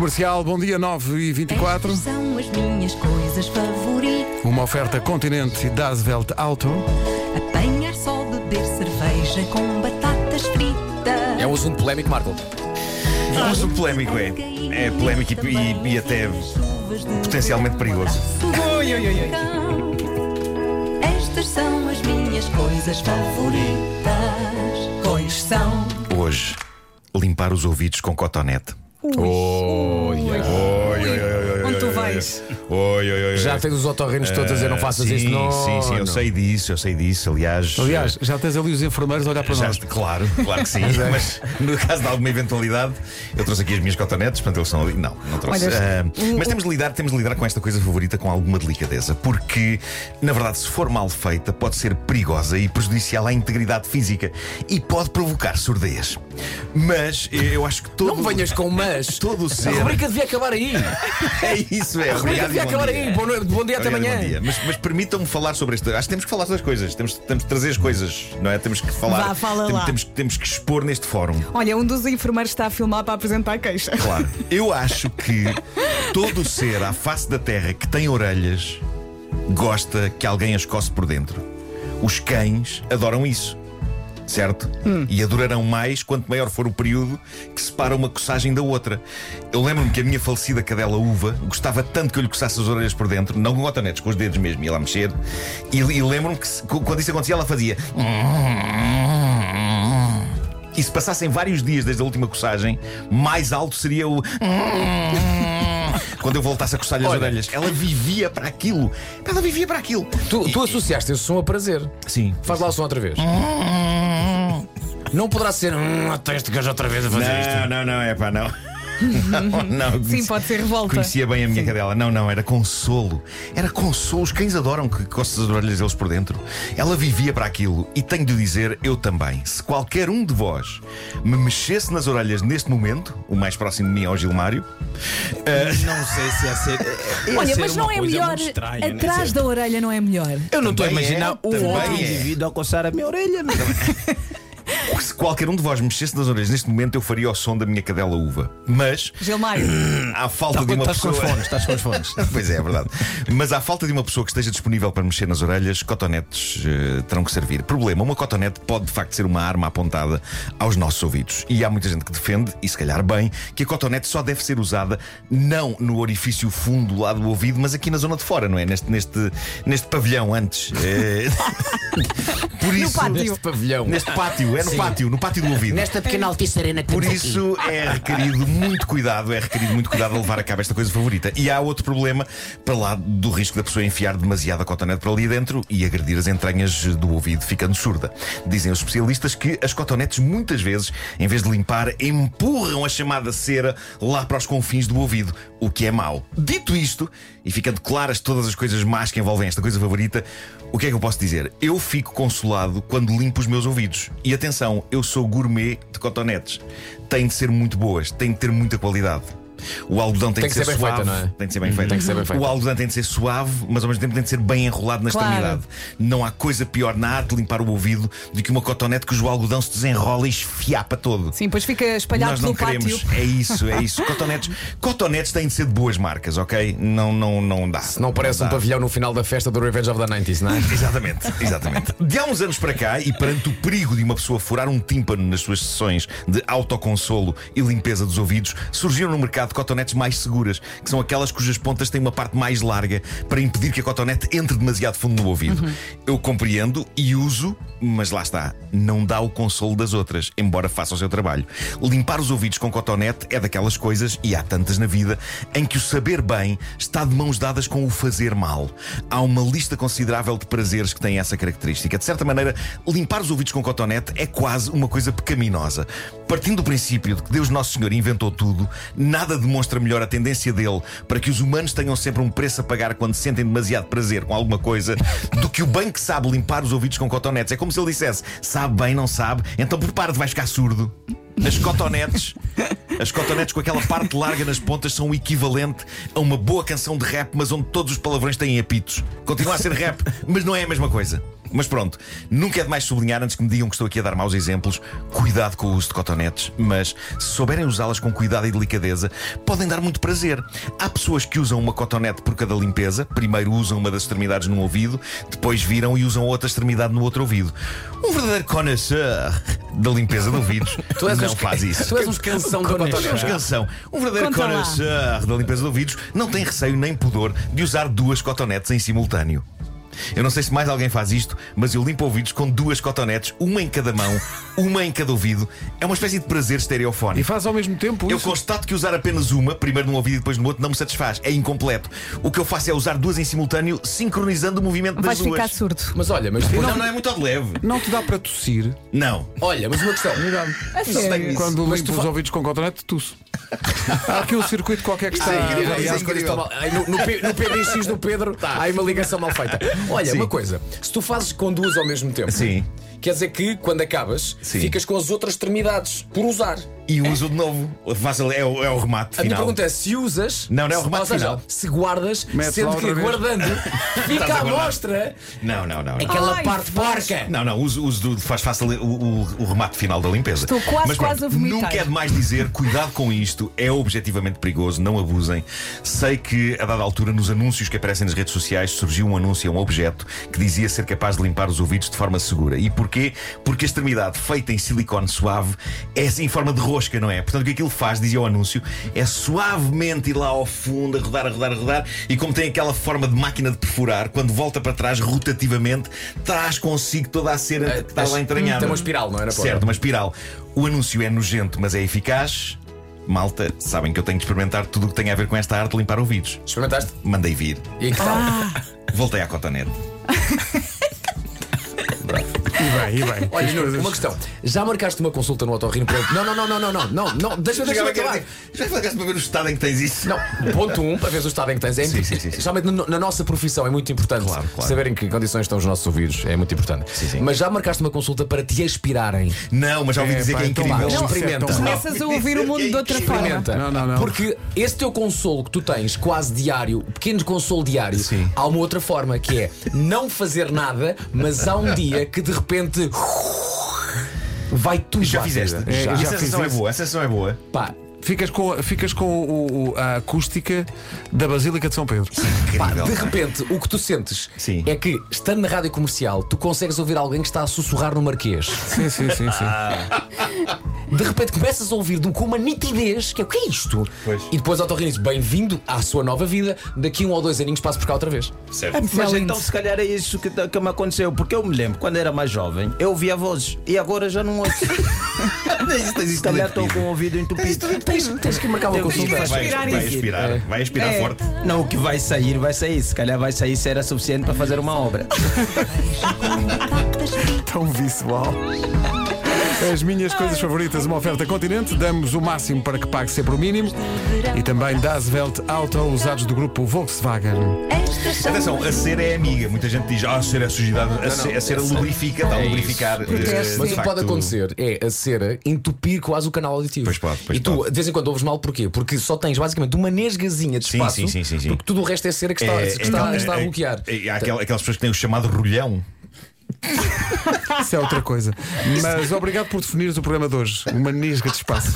Comercial, bom dia 9 e 24. Estas são as minhas coisas favoritas. Uma oferta Continente e Das Welt Auto. Apanhar só, beber cerveja com batatas fritas. É um assunto polémico, Marco. É um assunto polémico, é. É polémico e, e- e até potencialmente perigoso. Oi, oi, oi, Estas são as minhas coisas favoritas. Pois são. Hoje, limpar os ouvidos com cotonete. Oi, Oi, oi, oi, oi, oi? Oi. Já tens os otorrinos todos a dizer não faças sim, isso, não. Sim, sim, eu não. sei disso, eu sei disso. Aliás, Aliás, já tens ali os enfermeiros a olhar para Já, nós. claro, claro que sim. Mas no caso de alguma eventualidade, eu trouxe aqui as minhas cotonetes, portanto eles são ali. Não, não trouxe. Olha, Ah, o- mas temos de, lidar, temos de lidar com esta coisa favorita com alguma delicadeza, porque, na verdade, se for mal feita, pode ser perigosa e prejudicial à integridade física e pode provocar surdez. Mas eh, eu acho que todo. Não venhas com mas. Todo o A ser. rubrica devia acabar aí. É isso, é. A rubrica Obrigado devia acabar dia. aí. Bom, bom dia até amanhã. bom dia. Mas, mas permitam-me falar sobre isto. Acho que temos que falar sobre as coisas. Temos, temos, de trazer as coisas, não é? Temos que falar. Vá, fala temos, lá. Temos, temos que expor neste fórum. Olha, um dos enfermeiros está a filmar para apresentar a queixa. Claro. Eu acho que todo ser à face da terra que tem orelhas gosta que alguém as coce por dentro. Os cães adoram isso. Certo? E adorarão mais quanto maior for o período que separa uma coçagem da outra. Eu lembro-me que a minha falecida cadela uva gostava tanto que eu lhe coçasse as orelhas por dentro, não com cotonetes, com os dedos mesmo, ia lá mexer. E, e lembro-me que quando isso acontecia, ela fazia. E se passassem vários dias desde a última coçagem, mais alto seria o. Quando eu voltasse a coçar-lhe as Olha. orelhas. Ela vivia para aquilo. Ela vivia para aquilo. Tu, tu associaste esse som a prazer. Sim. Faz lá o som outra vez. Não poderá ser. Hum, até este gajo outra vez a fazer isto. Não, não, não, é pá, não. Não, não. Sim, pode ser revolta. Conhecia bem a minha cadela. Não, não, era consolo. Era consolo. Os cães adoram que coças as orelhas deles por dentro. Ela vivia para aquilo. E tenho de dizer, eu também. Se qualquer um de vós me mexesse nas orelhas neste momento, o mais próximo de mim é o Gilmário, Não sei se ia ser. Olha, ser mas não é melhor. estranha, né? atrás da orelha não é melhor. Eu não estou a Também imaginar é, um também outro é. indivíduo a coçar a minha orelha. é? se qualquer um de vós mexesse nas orelhas neste momento, eu faria o som da minha cadela uva. Mas, Gilmário, à falta de uma Estás com os pessoa. fones, estás com os fones. Pois é, é verdade. Mas à falta de uma pessoa que esteja disponível para mexer nas orelhas, cotonetes eh, terão que servir. Problema: uma cotonete pode de facto ser uma arma apontada aos nossos ouvidos. E há muita gente que defende, e se calhar bem, que a cotonete só deve ser usada não no orifício fundo lá do ouvido, mas aqui na zona de fora, não é? Neste, neste, neste pavilhão antes. Eh, Por isso. pátio. Neste pavilhão. Neste pátio, é no Sim. pátio, no pátio do ouvido. Nesta pequena altice arena que Por temos aqui. isso é requerido muito cuidado, é requerido muito cuidado a levar a cabo esta coisa favorita. E há outro problema para lá do risco da pessoa enfiar demasiada cotonete para ali dentro e agredir as entranhas do ouvido, ficando surda. Dizem os especialistas que as cotonetes muitas vezes, em vez de limpar, empurram a chamada cera lá para os confins do ouvido, o que é mau. Dito isto, e ficando claras todas as coisas más que envolvem esta coisa favorita, o que é que eu posso dizer? Eu fico consolado quando limpo os meus ouvidos. E atenção, eu sou gourmet de cotonetes. Têm de ser muito boas, têm de ter muita qualidade. O algodão tem, Tem de que ser, ser bem suave, feita, não é? tem de ser bem feita. Tem que ser bem feita. O algodão tem de ser suave, mas ao mesmo tempo tem de ser bem enrolado na Claro. extremidade. Não há coisa pior na arte de limpar o ouvido do que uma cotonete cujo algodão se desenrola e esfiapa todo. sim, pois fica espalhado Nós não pelo queremos. pátio. É isso, é isso. Cotonetes, cotonetes têm de ser de boas marcas, ok? Não, não, não dá. Não parece um dá. pavilhão no final da festa do Revenge of the 90s, não é? Exatamente, exatamente. De há uns anos para cá, e perante o perigo de uma pessoa furar um tímpano nas suas sessões de autoconsolo e limpeza dos ouvidos, surgiram no mercado cotonetes mais seguras, que são aquelas cujas pontas têm uma parte mais larga para impedir que a cotonete entre demasiado fundo no ouvido. Eu compreendo e uso, mas lá está, não dá o consolo das outras, embora faça o seu trabalho. Limpar os ouvidos com cotonete é daquelas coisas, e há tantas na vida, em que o saber bem está de mãos dadas com o fazer mal. Há uma lista considerável de prazeres que têm essa característica. De certa maneira, limpar os ouvidos com cotonete é quase uma coisa pecaminosa. Partindo do princípio de que Deus Nosso Senhor inventou tudo, nada demonstra melhor a tendência dele para que os humanos tenham sempre um preço a pagar quando sentem demasiado prazer com alguma coisa do que o bem que sabe limpar os ouvidos com cotonetes. É como se ele dissesse: sabe bem, não sabe, então prepara-te, vais ficar surdo. As cotonetes, as cotonetes com aquela parte larga nas pontas são o equivalente a uma boa canção de rap, mas onde todos os palavrões têm apitos. Continua a ser rap, mas não é a mesma coisa. Mas pronto, nunca é demais sublinhar antes que me digam que estou aqui a dar maus exemplos. Cuidado com o uso de cotonetes, mas se souberem usá-las com cuidado e delicadeza, podem dar muito prazer. Há pessoas que usam uma cotonete por cada limpeza. Primeiro usam uma das extremidades num ouvido, depois viram e usam outra extremidade no outro ouvido. Um verdadeiro connoisseur da limpeza de ouvidos Tu és não uns- faz isso. Tu és uns canção de Temos cotonete. canção. Um verdadeiro Conta lá. connoisseur da limpeza de ouvidos não tem receio nem pudor de usar duas cotonetes em simultâneo. Eu não sei se mais alguém faz isto, mas eu limpo ouvidos com duas cotonetes, uma em cada mão, uma em cada ouvido. É uma espécie de prazer E estereofónico. faz ao mesmo tempo Eu isso. constato que usar apenas uma, primeiro num ouvido e depois no outro, não me satisfaz. É incompleto. O que eu faço é usar duas em simultâneo, sincronizando o movimento das duas. ficar surdo. Mas olha, mas depois. Não, não é muito de leve. Não te dá para tossir Não. Olha, mas uma questão. A sério. quando Mas limpo tu os fa- ouvidos com cotonete, tuço. Há aqui um circuito qualquer que está. Sim, incrível, a variar. as coisas estão mal. Ai, No, no, P- no PDX do Pedro há aí uma ligação mal feita. Olha, Sim. uma coisa: se tu fazes com duas ao mesmo tempo, Sim. Quer dizer que quando acabas, Sim. ficas com as outras extremidades por usar. E uso de novo. É o, é o remate A minha final. pergunta é: se usas, Não, não é o se- remate ou seja, final. se guardas, Metes sendo que vez. guardando, fica a à mostra Não, não, não. não. aquela Ai, parte faz. porca. Não, não, uso, uso do, faz fácil o, o- o remate final da limpeza. Estou quase, Mas pronto, quase a vomitar. Nunca é demais dizer, cuidado com isto, é objetivamente perigoso, não abusem. Sei que, a dada altura, nos anúncios que aparecem nas redes sociais, surgiu um anúncio a um objeto que dizia ser capaz de limpar os ouvidos de forma segura. E porquê? Porque a extremidade feita em silicone suave é assim em forma de rosca, não é? Portanto, o que aquilo faz, dizia o anúncio, é suavemente ir lá ao fundo, a rodar, a rodar, a rodar, e como tem aquela forma de máquina de perfurar, quando volta para trás rotativamente, traz consigo toda a cera que está lá entranhada. Tem uma espiral, não é? Na porta? Certo, uma espiral. O anúncio é nojento, mas é eficaz. Malta, sabem que eu tenho de experimentar tudo o que tem a ver com esta arte de limpar ouvidos. Experimentaste? Mandei vir. E que tal? Voltei à cotonete. E bem, e bem. Olha, Nuno, coisas- uma questão. Já marcaste uma consulta no otorrino para ele? Não, não, não, não, não, não, não, não. Deixa-me deixa acabar. Já falaste para ver o estado em que tens isso? Não, ponto um, para ver o estado em que tens. É Sim, sim, sim, sim. Na, na nossa profissão é muito importante Claro, claro. saber em que condições estão os nossos ouvidos. É muito importante. sim. Mas já marcaste uma consulta para te aspirarem. Não, mas já ouvi É, dizer pá, que é então incrível. vá, Não, é experimenta. Começas a ouvir o mundo de outra forma. Experimenta. Não, não, não. Porque esse teu consolo que tu tens, quase diário, pequeno consolo diário, Sim. há uma outra forma que é não fazer nada, mas há um dia que de repente vai tudo Já fizeste? É, Já. já a sensação fiz é boa, a sensação é boa. Pá, Ficas com, ficas com o- o- a acústica da Basílica de São Pedro. Pá, Incrível. de repente, o que tu sentes Sim. é que, estando na rádio comercial, tu consegues ouvir alguém que está a sussurrar no Marquês. Sim, sim, sim, sim. De repente começas a ouvir de com uma nitidez, que é o que é isto? Pois. E depois ao diz bem-vindo à sua nova vida, daqui um ou dois aninhos passo por cá outra vez. Certo. É Mas então, se calhar é isso que, que me aconteceu. Porque eu me lembro, quando era mais jovem, eu ouvia vozes e agora já não ouço. se calhar estou com o ouvido entupido. Tens, tens que marcar uma consulta. Vai, respirar vai isso. aspirar, vai aspirar É. forte. Não, o que vai sair, vai sair. Se calhar vai sair se era suficiente para fazer uma obra. Tão visual. As minhas coisas favoritas, uma oferta continente, damos o máximo para que pague sempre o mínimo e também Das Welt Auto, usados do grupo Volkswagen. Atenção, a cera é amiga. Muita gente diz, ah, a cera é sujidade. A, ce- a cera lubrifica, está a É lubrificar. eh, Protege-se. de Mas o que facto, pode acontecer é a cera entupir quase o canal auditivo. Pois pode, pois e tu, pode. de vez em quando, ouves mal porquê? Porque só tens basicamente uma nesgazinha de Sim, espaço. sim, sim, sim, sim. Porque tudo o resto é cera que está, É, que está, é, está a é, bloquear. é, há aquel- aquelas pessoas que têm o chamado rolhão. Isso é outra coisa. Mas obrigado por definires o programa de hoje. Uma nisga de espaço.